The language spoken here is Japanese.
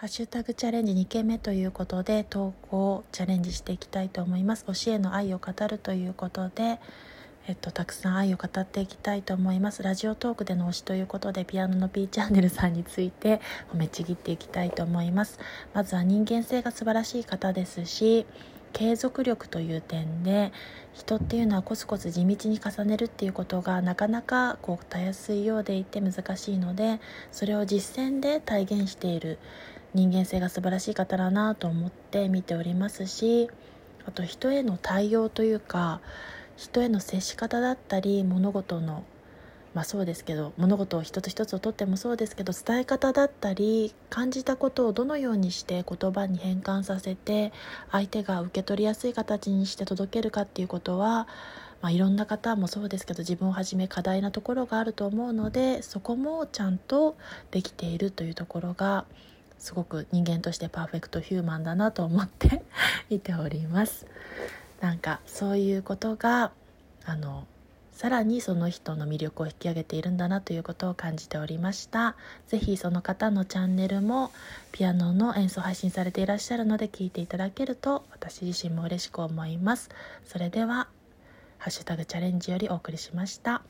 ハッシュタグチャレンジ2件目ということで投稿をチャレンジしていきたいと思います。教えの愛を語るということで、えっと、たくさん愛を語っていきたいと思います。ラジオトークでの推しということで、ピアノの P チャンネルさんについて褒めちぎっていきたいと思います。まずは人間性が素晴らしい方ですし、継続力という点で人っていうのはコツコツ地道に重ねるっていうことがなかなかこうたやすいようでいて難しいのでそれを実践で体現している人間性が素晴らしい方だなと思って見ておりますしあと人への対応というか人への接し方だったり物事のまあそうですけど物事を一つ一つをとってもそうですけど伝え方だったり感じたことをどのようにして言葉に変換させて相手が受け取りやすい形にして届けるかっていうことは、まあ、いろんな方もそうですけど自分をはじめ課題なところがあると思うのでそこもちゃんとできているというところがすごく人間としてパーフェクトヒューマンだなと思って 見ております。なんかそういうことがあのさらにその人の魅力を引き上げているんだなということを感じておりました。是非その方のチャンネルもピアノの演奏配信されていらっしゃるので聞いていただけると私自身も嬉しく思います。それでは「ハッシュタグチャレンジ」よりお送りしました。